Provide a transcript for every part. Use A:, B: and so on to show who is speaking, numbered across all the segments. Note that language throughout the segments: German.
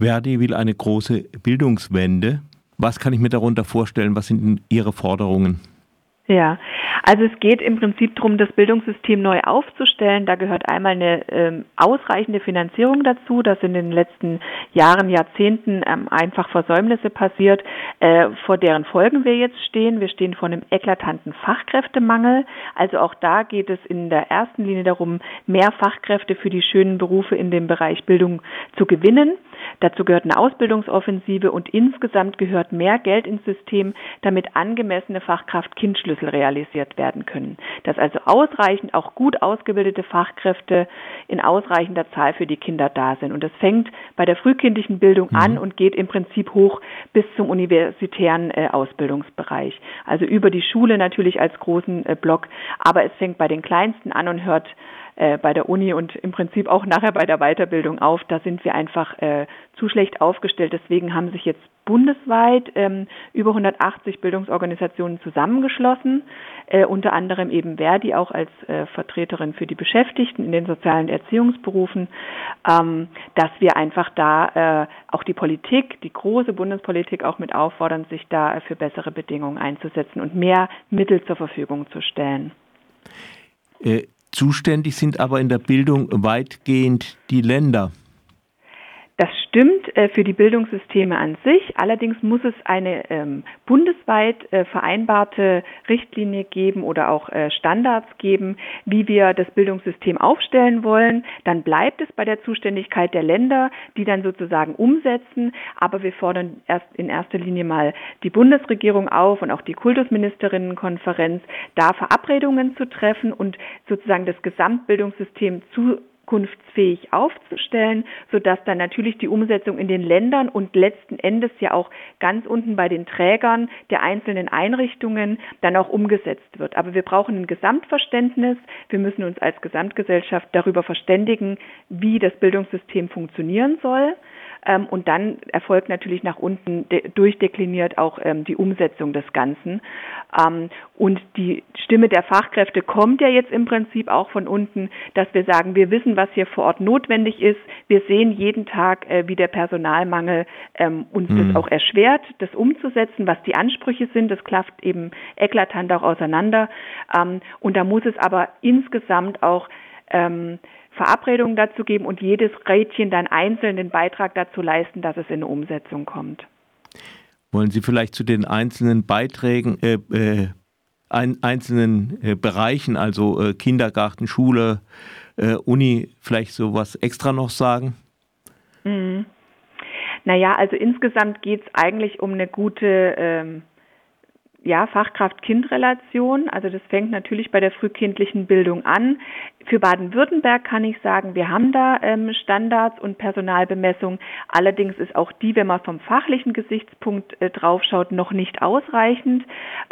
A: Verdi will eine große Bildungswende. Was kann ich mir darunter vorstellen? Was sind Ihre Forderungen?
B: Ja, also es geht im Prinzip darum, das Bildungssystem neu aufzustellen. Da gehört einmal eine ähm, ausreichende Finanzierung dazu. Das sind in den letzten Jahren, Jahrzehnten ähm, einfach Versäumnisse passiert, äh, vor deren Folgen wir jetzt stehen. Wir stehen vor einem eklatanten Fachkräftemangel. Also auch da geht es in der ersten Linie darum, mehr Fachkräfte für die schönen Berufe in dem Bereich Bildung zu gewinnen. Dazu gehört eine Ausbildungsoffensive und insgesamt gehört mehr Geld ins System, damit angemessene Fachkraft-Kind-Schlüssel realisiert werden können. Dass also ausreichend auch gut ausgebildete Fachkräfte in ausreichender Zahl für die Kinder da sind. Und das fängt bei der frühkindlichen Bildung mhm. an und geht im Prinzip hoch bis zum universitären äh, Ausbildungsbereich. Also über die Schule natürlich als großen äh, Block, aber es fängt bei den Kleinsten an und hört äh, bei der Uni und im Prinzip auch nachher bei der Weiterbildung auf. Da sind wir einfach äh, zu schlecht aufgestellt. Deswegen haben sich jetzt bundesweit ähm, über 180 Bildungsorganisationen zusammengeschlossen, äh, unter anderem eben Verdi auch als äh, Vertreterin für die Beschäftigten in den sozialen Erziehungsberufen, ähm, dass wir einfach da äh, auch die Politik, die große Bundespolitik auch mit auffordern, sich da für bessere Bedingungen einzusetzen und mehr Mittel zur Verfügung zu stellen.
A: Zuständig sind aber in der Bildung weitgehend die Länder.
B: Das stimmt äh, für die Bildungssysteme an sich. Allerdings muss es eine ähm, bundesweit äh, vereinbarte Richtlinie geben oder auch äh, Standards geben, wie wir das Bildungssystem aufstellen wollen. Dann bleibt es bei der Zuständigkeit der Länder, die dann sozusagen umsetzen. Aber wir fordern erst in erster Linie mal die Bundesregierung auf und auch die Kultusministerinnenkonferenz, da Verabredungen zu treffen und sozusagen das Gesamtbildungssystem zu zukunftsfähig aufzustellen, sodass dann natürlich die Umsetzung in den Ländern und letzten Endes ja auch ganz unten bei den Trägern der einzelnen Einrichtungen dann auch umgesetzt wird. Aber wir brauchen ein Gesamtverständnis. Wir müssen uns als Gesamtgesellschaft darüber verständigen, wie das Bildungssystem funktionieren soll. Ähm, und dann erfolgt natürlich nach unten durchdekliniert auch ähm, die Umsetzung des Ganzen. Ähm, und die Stimme der Fachkräfte kommt ja jetzt im Prinzip auch von unten, dass wir sagen, wir wissen, was hier vor Ort notwendig ist. Wir sehen jeden Tag, äh, wie der Personalmangel ähm, uns mhm. das auch erschwert, das umzusetzen, was die Ansprüche sind. Das klafft eben eklatant auch auseinander. Ähm, und da muss es aber insgesamt auch ähm, Verabredungen dazu geben und jedes Rädchen dann einzeln den Beitrag dazu leisten, dass es in eine Umsetzung kommt.
A: Wollen Sie vielleicht zu den einzelnen Beiträgen, äh, äh, ein, einzelnen äh, Bereichen, also äh, Kindergarten, Schule, äh, Uni, vielleicht so was extra noch sagen?
B: Mhm. Naja, also insgesamt geht es eigentlich um eine gute ähm, ja, Fachkraft-Kind-Relation. Also das fängt natürlich bei der frühkindlichen Bildung an. Für Baden-Württemberg kann ich sagen, wir haben da ähm, Standards und Personalbemessung. Allerdings ist auch die, wenn man vom fachlichen Gesichtspunkt äh, draufschaut, noch nicht ausreichend.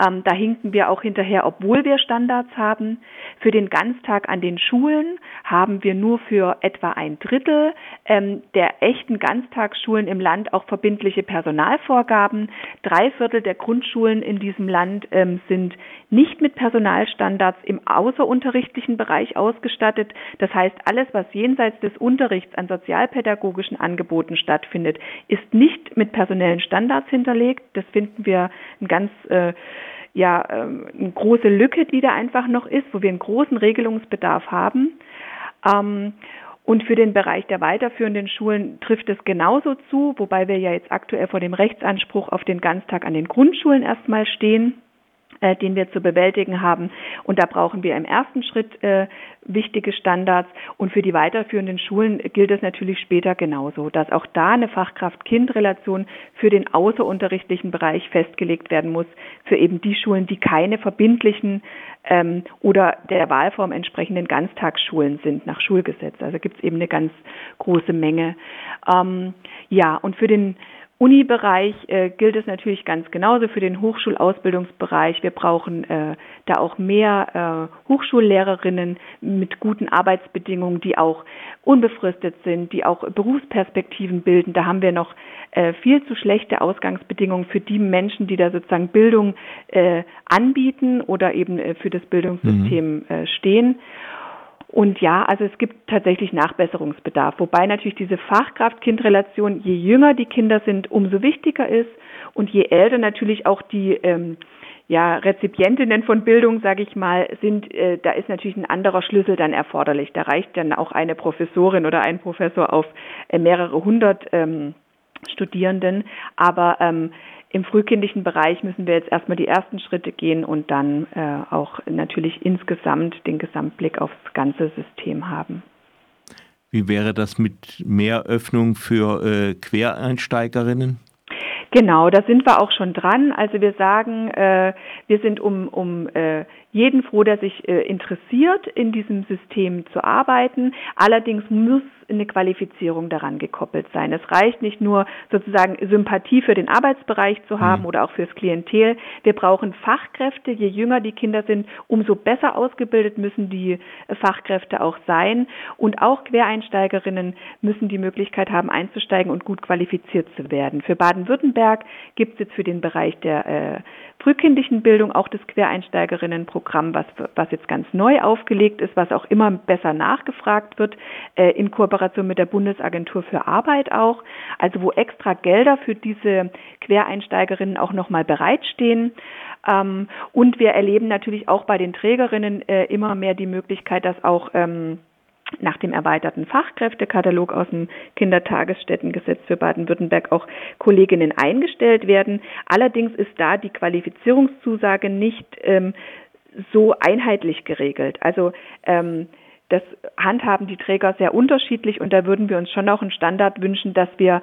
B: Ähm, da hinken wir auch hinterher, obwohl wir Standards haben. Für den Ganztag an den Schulen haben wir nur für etwa ein Drittel ähm, der echten Ganztagsschulen im Land auch verbindliche Personalvorgaben. Drei Viertel der Grundschulen in diesem Land ähm, sind nicht mit Personalstandards im außerunterrichtlichen Bereich ausgestattet. Das heißt, alles, was jenseits des Unterrichts an sozialpädagogischen Angeboten stattfindet, ist nicht mit personellen Standards hinterlegt. Das finden wir ein ganz äh, ja, äh, eine große Lücke, die da einfach noch ist, wo wir einen großen Regelungsbedarf haben. Ähm, und für den Bereich der weiterführenden Schulen trifft es genauso zu, wobei wir ja jetzt aktuell vor dem Rechtsanspruch auf den Ganztag an den Grundschulen erstmal stehen äh, den wir zu bewältigen haben. Und da brauchen wir im ersten Schritt äh, wichtige Standards. Und für die weiterführenden Schulen gilt es natürlich später genauso, dass auch da eine Fachkraft-Kind-Relation für den außerunterrichtlichen Bereich festgelegt werden muss, für eben die Schulen, die keine verbindlichen ähm, oder der Wahlform entsprechenden Ganztagsschulen sind nach Schulgesetz. Also gibt es eben eine ganz große Menge. Ähm, ja, und für den Uni-Bereich äh, gilt es natürlich ganz genauso für den Hochschulausbildungsbereich. Wir brauchen äh, da auch mehr äh, Hochschullehrerinnen mit guten Arbeitsbedingungen, die auch unbefristet sind, die auch Berufsperspektiven bilden. Da haben wir noch äh, viel zu schlechte Ausgangsbedingungen für die Menschen, die da sozusagen Bildung äh, anbieten oder eben äh, für das Bildungssystem mhm. äh, stehen. Und ja, also es gibt tatsächlich Nachbesserungsbedarf, wobei natürlich diese Fachkraft-Kind-Relation, je jünger die Kinder sind, umso wichtiger ist und je älter natürlich auch die ähm, ja, Rezipientinnen von Bildung, sage ich mal, sind, äh, da ist natürlich ein anderer Schlüssel dann erforderlich. Da reicht dann auch eine Professorin oder ein Professor auf äh, mehrere hundert ähm, Studierenden. Aber ähm, im frühkindlichen Bereich müssen wir jetzt erstmal die ersten Schritte gehen und dann äh, auch natürlich insgesamt den Gesamtblick aufs ganze System haben.
A: Wie wäre das mit mehr Öffnung für äh, Quereinsteigerinnen?
B: Genau, da sind wir auch schon dran. Also wir sagen, äh, wir sind um, um äh, jeden froh, der sich äh, interessiert, in diesem System zu arbeiten. Allerdings muss eine Qualifizierung daran gekoppelt sein. Es reicht nicht nur sozusagen Sympathie für den Arbeitsbereich zu haben mhm. oder auch fürs Klientel. Wir brauchen Fachkräfte. Je jünger die Kinder sind, umso besser ausgebildet müssen die Fachkräfte auch sein. Und auch Quereinsteigerinnen müssen die Möglichkeit haben, einzusteigen und gut qualifiziert zu werden. Für Baden-Württemberg gibt es jetzt für den Bereich der äh, frühkindlichen Bildung auch das Quereinsteigerinnenprogramm, was, was jetzt ganz neu aufgelegt ist, was auch immer besser nachgefragt wird, äh, in Kooperation mit der Bundesagentur für Arbeit auch, also wo extra Gelder für diese Quereinsteigerinnen auch nochmal bereitstehen. Ähm, und wir erleben natürlich auch bei den Trägerinnen äh, immer mehr die Möglichkeit, dass auch ähm, nach dem erweiterten Fachkräftekatalog aus dem Kindertagesstättengesetz für Baden-Württemberg auch Kolleginnen eingestellt werden. Allerdings ist da die Qualifizierungszusage nicht ähm, so einheitlich geregelt. Also ähm, das handhaben die Träger sehr unterschiedlich und da würden wir uns schon auch einen Standard wünschen, dass wir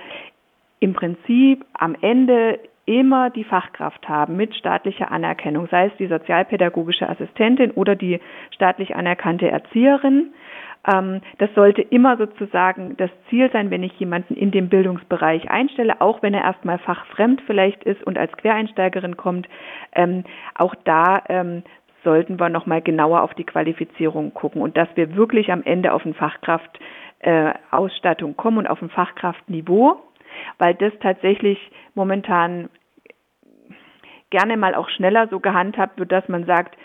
B: im Prinzip am Ende immer die Fachkraft haben mit staatlicher Anerkennung, sei es die sozialpädagogische Assistentin oder die staatlich anerkannte Erzieherin. Ähm, das sollte immer sozusagen das Ziel sein, wenn ich jemanden in dem Bildungsbereich einstelle, auch wenn er erstmal fachfremd vielleicht ist und als Quereinsteigerin kommt. Ähm, auch da ähm, sollten wir nochmal genauer auf die Qualifizierung gucken und dass wir wirklich am Ende auf eine Fachkraftausstattung äh, kommen und auf ein Fachkraftniveau, weil das tatsächlich momentan gerne mal auch schneller so gehandhabt wird, dass man sagt,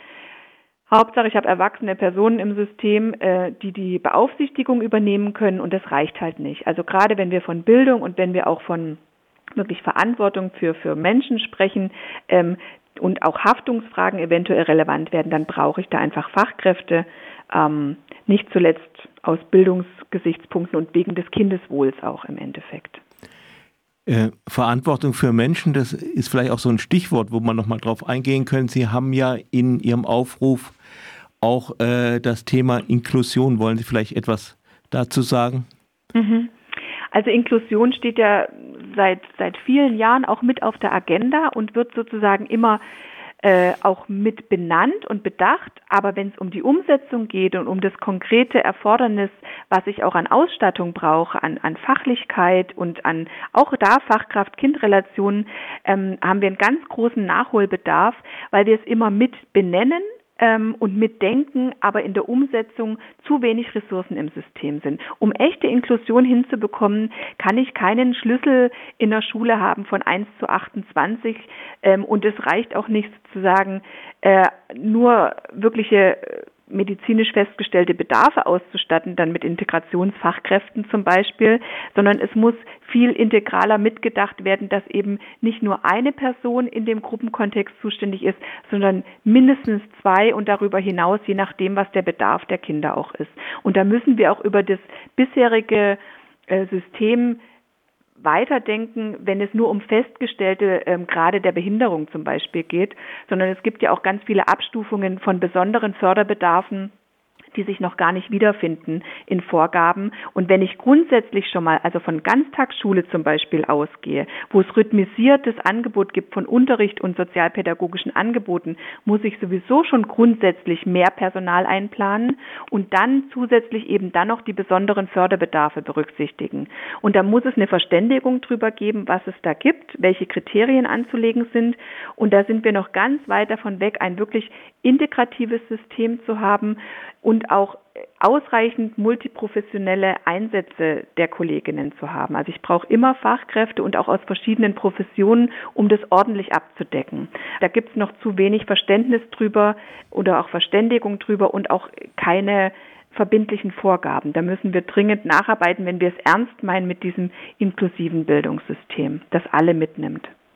B: Hauptsache, ich habe erwachsene Personen im System, äh, die die Beaufsichtigung übernehmen können und das reicht halt nicht. Also gerade wenn wir von Bildung und wenn wir auch von wirklich Verantwortung für, für Menschen sprechen ähm, und auch Haftungsfragen eventuell relevant werden, dann brauche ich da einfach Fachkräfte, ähm, nicht zuletzt aus Bildungsgesichtspunkten und wegen des Kindeswohls auch im Endeffekt.
A: Äh, Verantwortung für Menschen, das ist vielleicht auch so ein Stichwort, wo man nochmal drauf eingehen können. Sie haben ja in Ihrem Aufruf auch äh, das Thema Inklusion. Wollen Sie vielleicht etwas dazu sagen?
B: Mhm. Also Inklusion steht ja seit, seit vielen Jahren auch mit auf der Agenda und wird sozusagen immer äh, auch mit benannt und bedacht. Aber wenn es um die Umsetzung geht und um das konkrete Erfordernis, was ich auch an Ausstattung brauche, an, an Fachlichkeit und an auch da Fachkraft-Kind-Relationen, ähm, haben wir einen ganz großen Nachholbedarf, weil wir es immer mit benennen, ähm, und mitdenken, aber in der Umsetzung zu wenig Ressourcen im System sind. Um echte Inklusion hinzubekommen, kann ich keinen Schlüssel in der Schule haben von 1 zu 28 ähm, und es reicht auch nicht sozusagen äh, nur wirkliche medizinisch festgestellte Bedarfe auszustatten, dann mit Integrationsfachkräften zum Beispiel, sondern es muss viel integraler mitgedacht werden, dass eben nicht nur eine Person in dem Gruppenkontext zuständig ist, sondern mindestens zwei und darüber hinaus, je nachdem, was der Bedarf der Kinder auch ist. Und da müssen wir auch über das bisherige äh, System weiterdenken, wenn es nur um festgestellte ähm, Grade der Behinderung zum Beispiel geht, sondern es gibt ja auch ganz viele Abstufungen von besonderen Förderbedarfen die sich noch gar nicht wiederfinden in Vorgaben. Und wenn ich grundsätzlich schon mal, also von Ganztagsschule zum Beispiel ausgehe, wo es rhythmisiertes Angebot gibt von Unterricht und sozialpädagogischen Angeboten, muss ich sowieso schon grundsätzlich mehr Personal einplanen und dann zusätzlich eben dann noch die besonderen Förderbedarfe berücksichtigen. Und da muss es eine Verständigung drüber geben, was es da gibt, welche Kriterien anzulegen sind. Und da sind wir noch ganz weit davon weg, ein wirklich integratives System zu haben und auch ausreichend multiprofessionelle Einsätze der Kolleginnen zu haben. Also ich brauche immer Fachkräfte und auch aus verschiedenen Professionen, um das ordentlich abzudecken. Da gibt es noch zu wenig Verständnis drüber oder auch Verständigung drüber und auch keine verbindlichen Vorgaben. Da müssen wir dringend nacharbeiten, wenn wir es ernst meinen mit diesem inklusiven Bildungssystem, das alle mitnimmt.